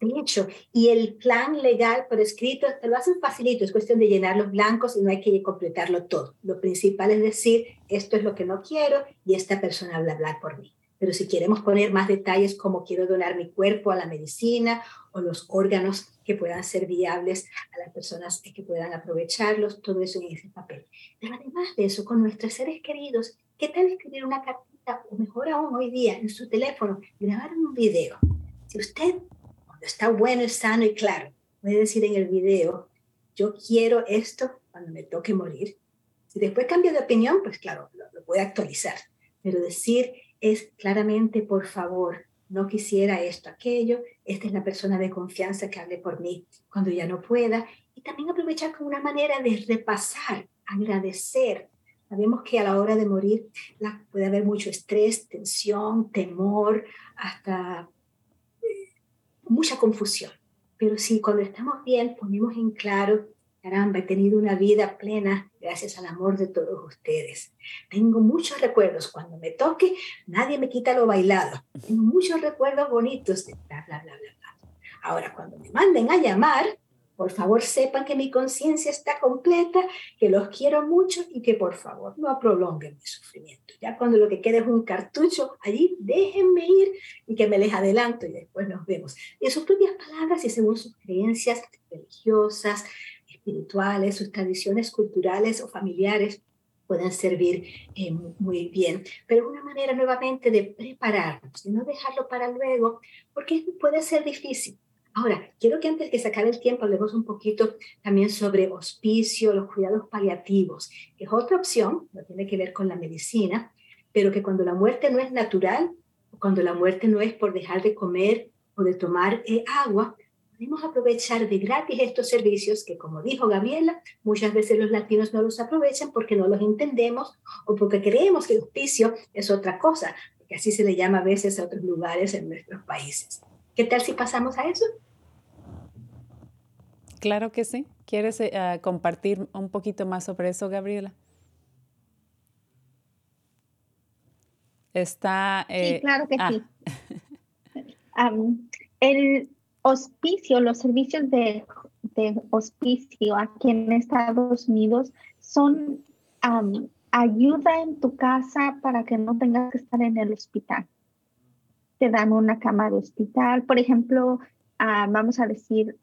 De hecho, y el plan legal por escrito te lo hacen facilito, es cuestión de llenar los blancos y no hay que completarlo todo. Lo principal es decir, esto es lo que no quiero y esta persona habla hablar por mí. Pero si queremos poner más detalles como quiero donar mi cuerpo a la medicina o los órganos que puedan ser viables a las personas que puedan aprovecharlos, todo eso en ese papel. Pero además de eso, con nuestros seres queridos, ¿qué tal escribir una cartita o mejor aún hoy día en su teléfono, grabar un video? Si usted, cuando está bueno, sano y claro, puede decir en el video, yo quiero esto cuando me toque morir. Si después cambia de opinión, pues claro, lo, lo puede actualizar. Pero decir, es claramente, por favor, no quisiera esto, aquello, esta es la persona de confianza que hable por mí cuando ya no pueda. Y también aprovechar como una manera de repasar, agradecer. Sabemos que a la hora de morir puede haber mucho estrés, tensión, temor, hasta eh, mucha confusión. Pero si cuando estamos bien ponemos en claro Caramba, he tenido una vida plena gracias al amor de todos ustedes. Tengo muchos recuerdos. Cuando me toque, nadie me quita lo bailado. Tengo muchos recuerdos bonitos de bla, bla, bla, bla. Ahora, cuando me manden a llamar, por favor sepan que mi conciencia está completa, que los quiero mucho y que por favor no prolonguen mi sufrimiento. Ya cuando lo que quede es un cartucho, allí déjenme ir y que me les adelanto y después nos vemos. En sus propias palabras y según sus creencias religiosas, espirituales, sus tradiciones culturales o familiares pueden servir eh, muy bien. Pero una manera nuevamente de prepararnos, de no dejarlo para luego, porque puede ser difícil. Ahora, quiero que antes de sacar el tiempo hablemos un poquito también sobre hospicio, los cuidados paliativos, que es otra opción, no tiene que ver con la medicina, pero que cuando la muerte no es natural, cuando la muerte no es por dejar de comer o de tomar eh, agua, podemos aprovechar de gratis estos servicios que, como dijo Gabriela, muchas veces los latinos no los aprovechan porque no los entendemos o porque creemos que el hospicio es otra cosa, porque así se le llama a veces a otros lugares en nuestros países. ¿Qué tal si pasamos a eso? Claro que sí. ¿Quieres eh, compartir un poquito más sobre eso, Gabriela? Está. sí, eh, claro que ah. sí. el, hospicio, los servicios de, hospicio aquí en Estados Unidos son ayuda en tu casa para que no tengas que estar en el hospital. Te dan una cama de hospital, por ejemplo, ah, vamos a decir,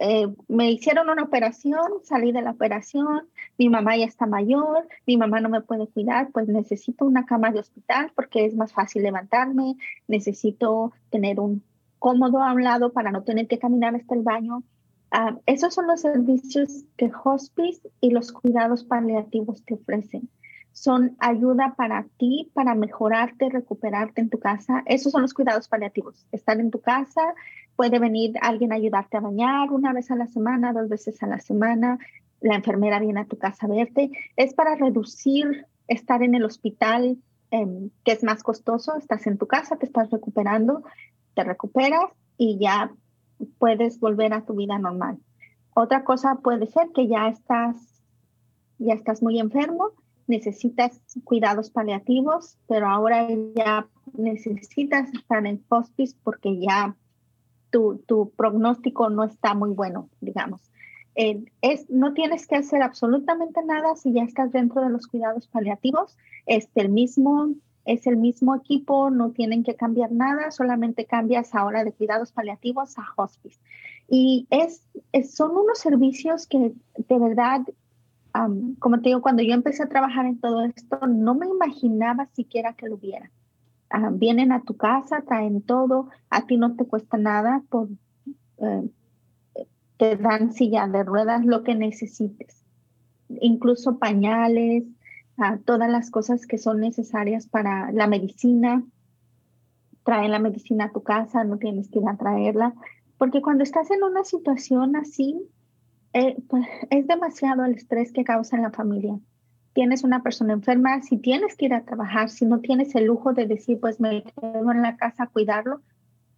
eh, me hicieron una operación, salí de la operación, mi mamá ya está mayor, mi mamá no me puede cuidar, pues necesito una cama de hospital porque es más fácil levantarme, necesito tener un cómodo a un lado para no tener que caminar hasta el baño. Ah, esos son los servicios que hospice y los cuidados paliativos te ofrecen. Son ayuda para ti, para mejorarte, recuperarte en tu casa. Esos son los cuidados paliativos. Estar en tu casa, puede venir alguien a ayudarte a bañar una vez a la semana, dos veces a la semana. La enfermera viene a tu casa a verte. Es para reducir estar en el hospital, em, que es más costoso. Estás en tu casa, te estás recuperando te recuperas y ya puedes volver a tu vida normal. Otra cosa puede ser que ya estás, ya estás muy enfermo necesitas cuidados paliativos, pero ahora ya necesitas estar en hospice porque ya tu, tu pronóstico no está muy bueno, digamos. Eh, es, no tienes que hacer absolutamente nada si ya estás dentro de los cuidados paliativos. Es el mismo, es el mismo equipo, no tienen que cambiar nada, solamente cambias ahora de cuidados paliativos a hospice. Y es, son unos servicios que de verdad, como te digo, cuando yo empecé a trabajar en todo esto, no me imaginaba siquiera que lo hubiera. vienen a tu casa, traen todo, a ti no te cuesta nada por... Eh, te dan silla de ruedas, lo que necesites, incluso pañales, todas las cosas que son necesarias para la medicina. Traen la medicina a tu casa, no tienes que ir a traerla, porque cuando estás en una situación así, eh, pues, es demasiado el estrés que causa en la familia. Tienes una persona enferma, si tienes que ir a trabajar, si no tienes el lujo de decir, pues me quedo en la casa a cuidarlo,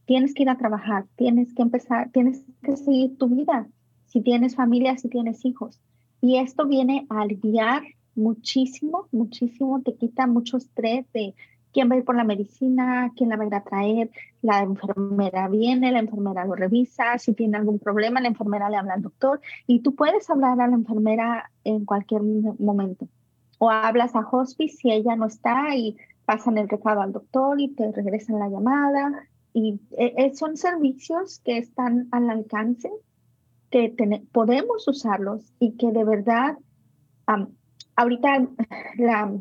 tienes que ir a trabajar, tienes que empezar, tienes que seguir tu vida, si tienes familia, si tienes hijos. Y esto viene a aliviar muchísimo, muchísimo, te quita mucho estrés de quién va a ir por la medicina, quién la va a ir a traer, la enfermera viene, la enfermera lo revisa, si tiene algún problema, la enfermera le habla al doctor y tú puedes hablar a la enfermera en cualquier momento. O hablas a hospice si ella no está y pasan el recado al doctor y te regresan la llamada y eh, eh, son servicios que están al alcance, que podemos usarlos y que de verdad, ahorita la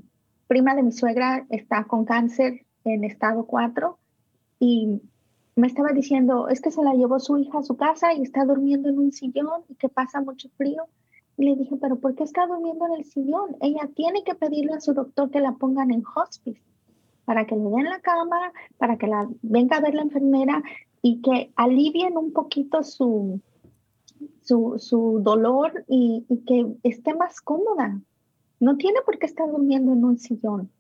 prima de mi suegra está con cáncer en estado 4 y me estaba diciendo, es que se la llevó su hija a su casa y está durmiendo en un sillón y que pasa mucho frío. Y le dije, pero ¿por qué está durmiendo en el sillón? Ella tiene que pedirle a su doctor que la pongan en hospice para que le den la cama, para que la venga a ver la enfermera y que alivien un poquito su, su, dolor y, que esté más cómoda. No tiene por qué estar durmiendo en un sillón.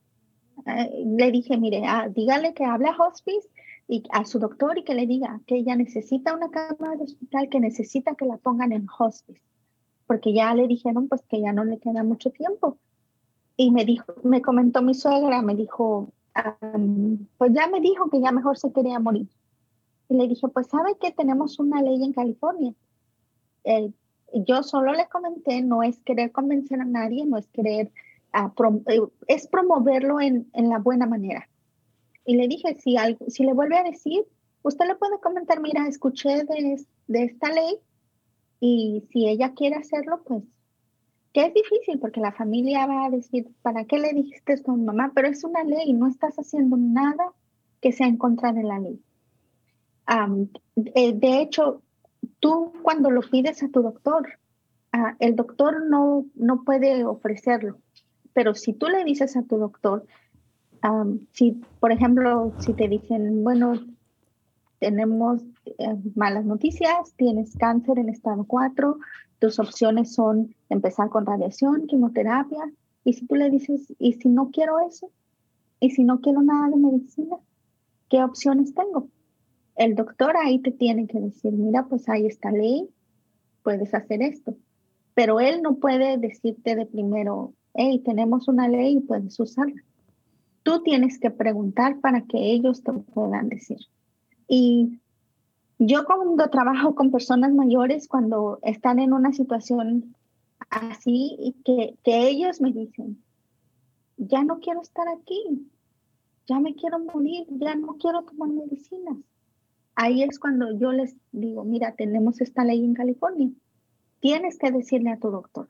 Eh, le dije, mire, ah, dígale que hable a hospice y a su doctor y que le diga que ella necesita una cama de hospital, que necesita que la pongan en hospice, porque ya le dijeron pues que ya no le queda mucho tiempo. Y me dijo, me comentó mi suegra, me dijo, pues ya me dijo que ya mejor se quería morir. Y le dije, pues sabe que tenemos una ley en California. Yo solo le comenté, no es querer convencer a nadie, no es querer, ah, eh, es promoverlo en, en, la buena manera. Y le dije, si, algo, si le vuelve a decir, usted le puede comentar, mira, escuché de, de esta ley y si ella quiere hacerlo, pues que es difícil porque la familia va a decir, ¿para qué le dijiste esto a mi mamá? Pero es una ley, no estás haciendo nada que sea en contra de la ley. Eh, de hecho, tú cuando lo pides a tu doctor, ah, el doctor no, no puede ofrecerlo, pero si tú le dices a tu doctor, si, por ejemplo, si te dicen, bueno, tenemos eh, malas noticias, tienes cáncer en estado 4, tus opciones son empezar con radiación, quimioterapia, y si tú le dices, ¿y si no quiero eso? ¿Y si no quiero nada de medicina? ¿Qué opciones tengo? El doctor ahí te tiene que decir, mira, pues hay esta ley, puedes hacer esto. Pero él no puede decirte de primero, hey, tenemos una ley y puedes usarla. Tú tienes que preguntar para que ellos te puedan decir. Y yo cuando trabajo con personas mayores, cuando están en una situación así, y que, que ellos me dicen, ya no quiero estar aquí, ya me quiero morir, ya no quiero tomar medicinas. Ahí es cuando yo les digo, mira, tenemos esta ley en California. Tienes que decirle a tu doctor.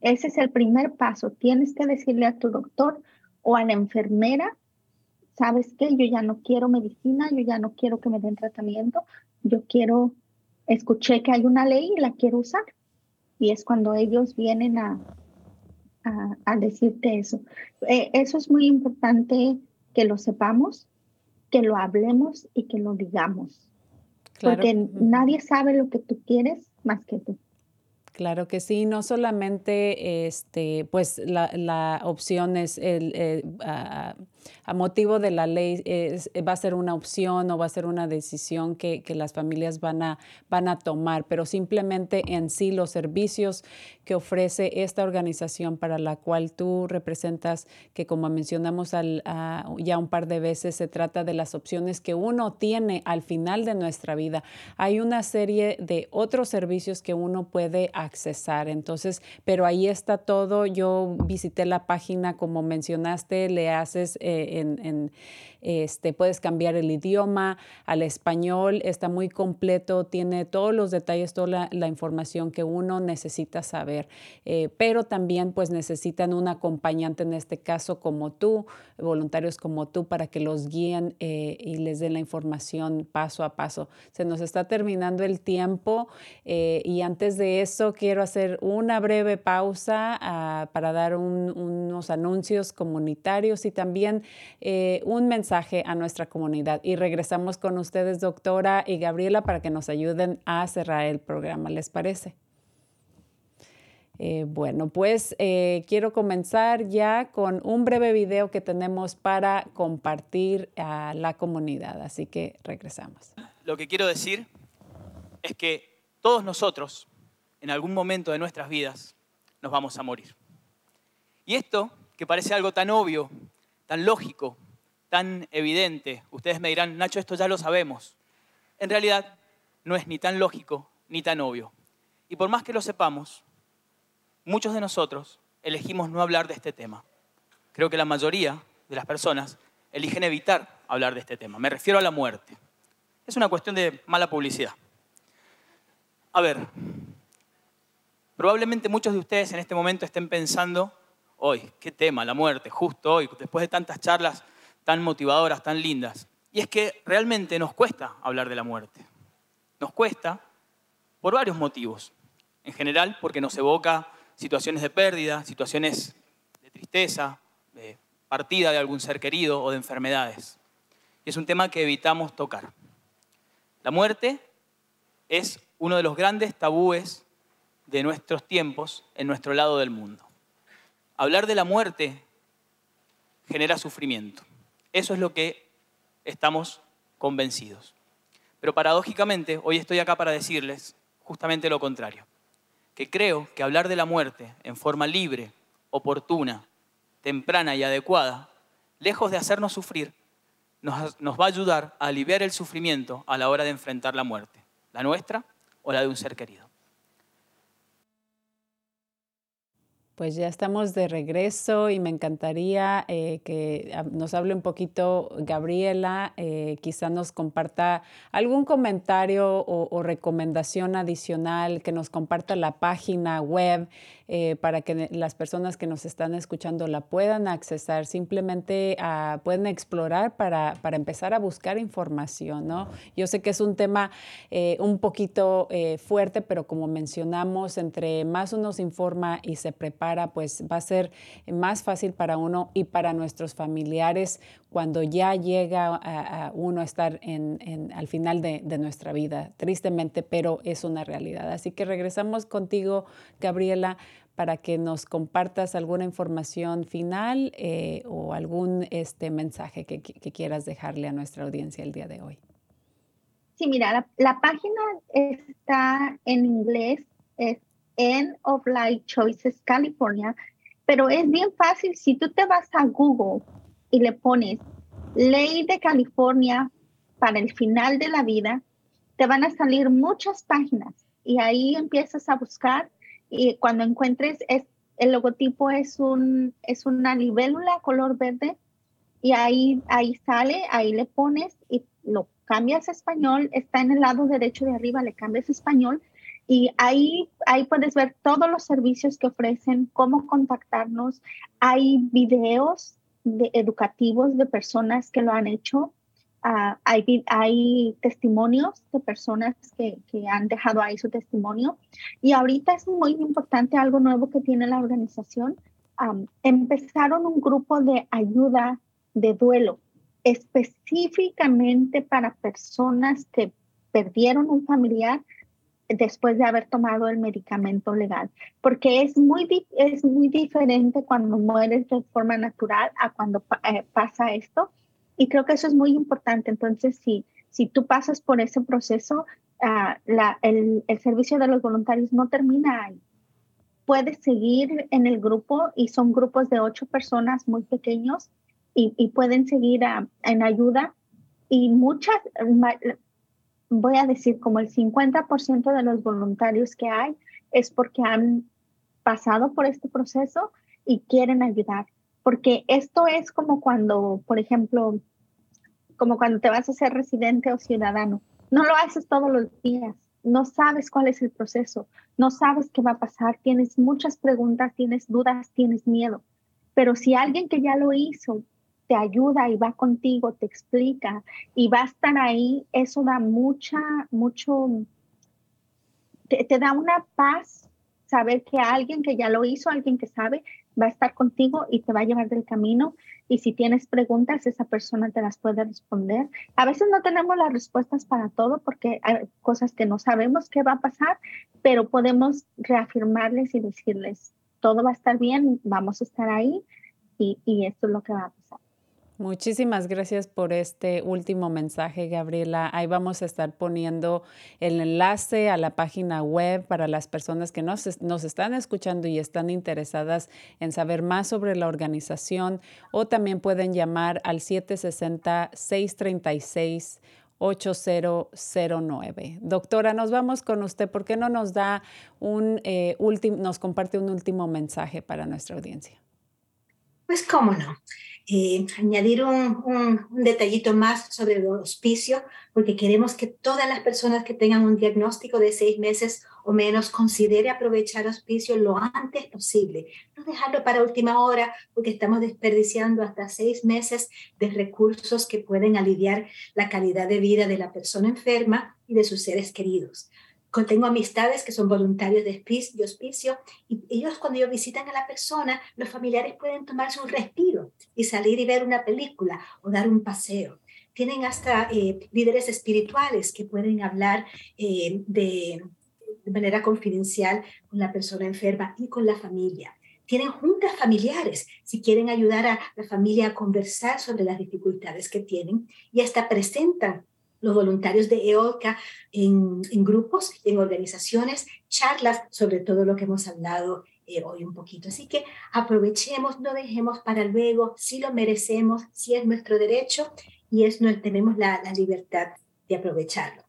Ese es el primer paso. Tienes que decirle a tu doctor o a la enfermera ¿sabes qué? Yo ya no quiero medicina, yo ya no quiero que me den tratamiento, yo quiero, escuché que hay una ley y la quiero usar. Y es cuando ellos vienen a, a, decirte eso. Eh, eso es muy importante que lo sepamos, que lo hablemos y que lo digamos. Porque nadie sabe lo que tú quieres más que tú. Claro que sí, no solamente este, pues la, la opción es el, ah, a motivo de la ley va a ser una opción o va a ser una decisión que, que, las familias van a, van a tomar, pero simplemente en sí los servicios que ofrece esta organización para la cual tú representas, que como mencionamos al, ya un par de veces, se trata de las opciones que uno tiene al final de nuestra vida. Hay una serie de otros servicios que uno puede accesar. Entonces, pero ahí está todo. Yo visité la página, como mencionaste, le haces eh, en este, puedes cambiar el idioma al español, está muy completo, tiene todos los detalles, toda la, información que uno necesita saber, eh, pero también pues necesitan un acompañante en este caso como tú, voluntarios como tú, para que los guíen eh, y les den la información paso a paso. Se nos está terminando el tiempo eh, y antes de eso quiero hacer una breve pausa ah, para dar unos anuncios comunitarios y también un mensaje a nuestra comunidad. Y regresamos con ustedes, doctora y Gabriela, para que nos ayuden a cerrar el programa. ¿Les parece? Eh, bueno, pues eh, quiero comenzar ya con un breve video que tenemos para compartir a la comunidad. Así que regresamos. Lo que quiero decir es que todos nosotros, en algún momento de nuestras vidas, nos vamos a morir. Y esto, que parece algo tan obvio, tan lógico, tan evidente. Ustedes me dirán, Nacho, esto ya lo sabemos. En realidad, no es ni tan lógico ni tan obvio. Y por más que lo sepamos, muchos de nosotros elegimos no hablar de este tema. Creo que la mayoría de las personas eligen evitar hablar de este tema. Me refiero a la muerte. Es una cuestión de mala publicidad. A ver, probablemente muchos de ustedes en este momento estén pensando, hoy, qué tema, la muerte, justo hoy, después de tantas charlas tan motivadoras, tan lindas. Y es que realmente nos cuesta hablar de la muerte. Nos cuesta por varios motivos. En general, porque nos evoca situaciones de pérdida, situaciones de tristeza, de partida de algún ser querido o de enfermedades. Y es un tema que evitamos tocar. La muerte es uno de los grandes tabúes de nuestros tiempos en nuestro lado del mundo. Hablar de la muerte genera sufrimiento. Eso es lo que estamos convencidos. Pero paradójicamente, hoy estoy acá para decirles justamente lo contrario, que creo que hablar de la muerte en forma libre, oportuna, temprana y adecuada, lejos de hacernos sufrir, nos, va a ayudar a aliviar el sufrimiento a la hora de enfrentar la muerte, la nuestra o la de un ser querido. Pues ya estamos de regreso y me encantaría eh, que nos hable un poquito Gabriela, eh, quizá nos comparta algún comentario o, recomendación adicional, que nos comparta la página web eh, para que las personas que nos están escuchando la puedan accesar, simplemente ah, pueden explorar para, para, empezar a buscar información. ¿no? Yo sé que es un tema un poquito fuerte, pero como mencionamos, entre más uno se informa y se prepara, pues va a ser más fácil para uno y para nuestros familiares cuando ya llega a, uno a estar en, al final de, nuestra vida, tristemente, pero es una realidad. Así que regresamos contigo, Gabriela, para que nos compartas alguna información final eh, o algún este, mensaje que, quieras dejarle a nuestra audiencia el día de hoy. Sí, mira, la, la página está en inglés, es End of Life Choices California, pero es bien fácil si tú te vas a Google y le pones ley de California para el final de la vida, te van a salir muchas páginas y ahí empiezas a buscar y cuando encuentres es, el logotipo es un es una libélula color verde y ahí ahí sale, ahí le pones y lo cambias a español, está en el lado derecho de arriba, le cambias a español y ahí, ahí puedes ver todos los servicios que ofrecen, cómo contactarnos. Hay videos de, educativos de personas que lo han hecho. Ah, hay, hay, testimonios de personas que, que, han dejado ahí su testimonio. Y ahorita es muy importante algo nuevo que tiene la organización. empezaron un grupo de ayuda de duelo específicamente para personas que perdieron un familiar después de haber tomado el medicamento legal, porque es muy, es muy diferente cuando mueres de forma natural a cuando eh, pasa esto. Y creo que eso es muy importante. Entonces, si, si tú pasas por ese proceso, ah, la, el, el, servicio de los voluntarios no termina ahí. Puedes seguir en el grupo y son grupos de ocho personas muy pequeños y, y pueden seguir a, en ayuda. Y muchas, voy a decir, como el 50% de los voluntarios que hay es porque han pasado por este proceso y quieren ayudar. Porque esto es como cuando, por ejemplo, como cuando te vas a ser residente o ciudadano. No lo haces todos los días, no sabes cuál es el proceso, no sabes qué va a pasar, tienes muchas preguntas, tienes dudas, tienes miedo. Pero si alguien que ya lo hizo te ayuda y va contigo, te explica y va a estar ahí, eso da mucha, mucho, te, da una paz saber que alguien que ya lo hizo, alguien que sabe, va a estar contigo y te va a llevar del camino. Y si tienes preguntas, esa persona te las puede responder. A veces no tenemos las respuestas para todo porque hay cosas que no sabemos qué va a pasar, pero podemos reafirmarles y decirles, todo va a estar bien, vamos a estar ahí y, y esto es lo que va a pasar. Muchísimas gracias por este último mensaje, Gabriela. Ahí vamos a estar poniendo el enlace a la página web para las personas que nos, nos, están escuchando y están interesadas en saber más sobre la organización o también pueden llamar al 760-636. 8009. Doctora, nos vamos con usted. ¿Por qué no nos da un eh, último, nos comparte un último mensaje para nuestra audiencia? Pues cómo no. Eh, añadir un, detallito más sobre el hospicio, porque queremos que todas las personas que tengan un diagnóstico de seis meses o menos considere aprovechar hospicio lo antes posible. No dejarlo para última hora, porque estamos desperdiciando hasta seis meses de recursos que pueden aliviar la calidad de vida de la persona enferma y de sus seres queridos tengo amistades que son voluntarios de hospicio y ellos cuando ellos visitan a la persona, los familiares pueden tomarse un respiro y salir y ver una película o dar un paseo. Tienen hasta eh, líderes espirituales que pueden hablar eh, de, de manera confidencial con la persona enferma y con la familia tienen juntas familiares si quieren ayudar a la familia a conversar sobre las dificultades que tienen y hasta presentan los voluntarios de EOLCA en, grupos, en organizaciones, charlas sobre todo lo que hemos hablado eh, hoy un poquito. Así que aprovechemos, no dejemos para luego, si lo merecemos, si es nuestro derecho y es, tenemos la, la libertad de aprovecharlo.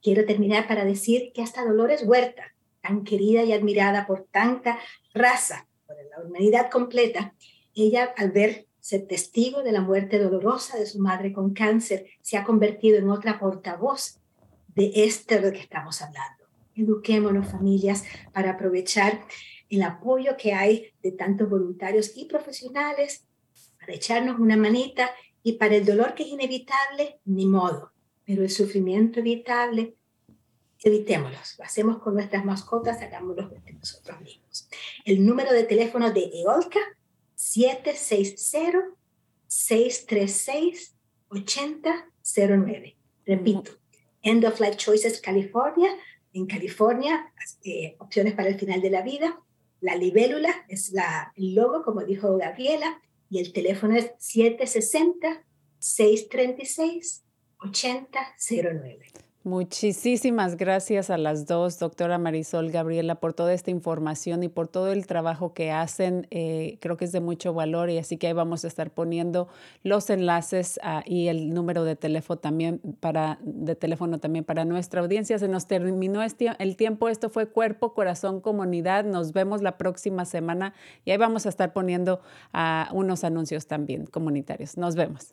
Quiero terminar para decir que hasta Dolores Huerta, tan querida y admirada por tanta raza, por la humanidad completa, ella al ver ser testigo de la muerte dolorosa de su madre con cáncer, se ha convertido en otra portavoz de este de que estamos hablando. Eduquémonos familias para aprovechar el apoyo que hay de tantos voluntarios y profesionales, para echarnos una manita y para el dolor que es inevitable, ni modo, pero el sufrimiento evitable, evitémoslos. Lo hacemos con nuestras mascotas, hagámoslo de nosotros mismos. El número de teléfono de EOLCA 760-636-8009. Repito, End of Life Choices California, en California, eh, opciones para el final de la vida. La libélula es la, el logo, como dijo Gabriela, y el teléfono es 760-636-8009. Muchísimas gracias a las dos, doctora Marisol, Gabriela, por toda esta información y por todo el trabajo que hacen. Eh, creo que es de mucho valor y así que ahí vamos a estar poniendo los enlaces ah, y el número de teléfono también para de teléfono también para nuestra audiencia. Se nos terminó este, el tiempo. Esto fue Cuerpo, Corazón, Comunidad. Nos vemos la próxima semana y ahí vamos a estar poniendo uh, unos anuncios también comunitarios. Nos vemos.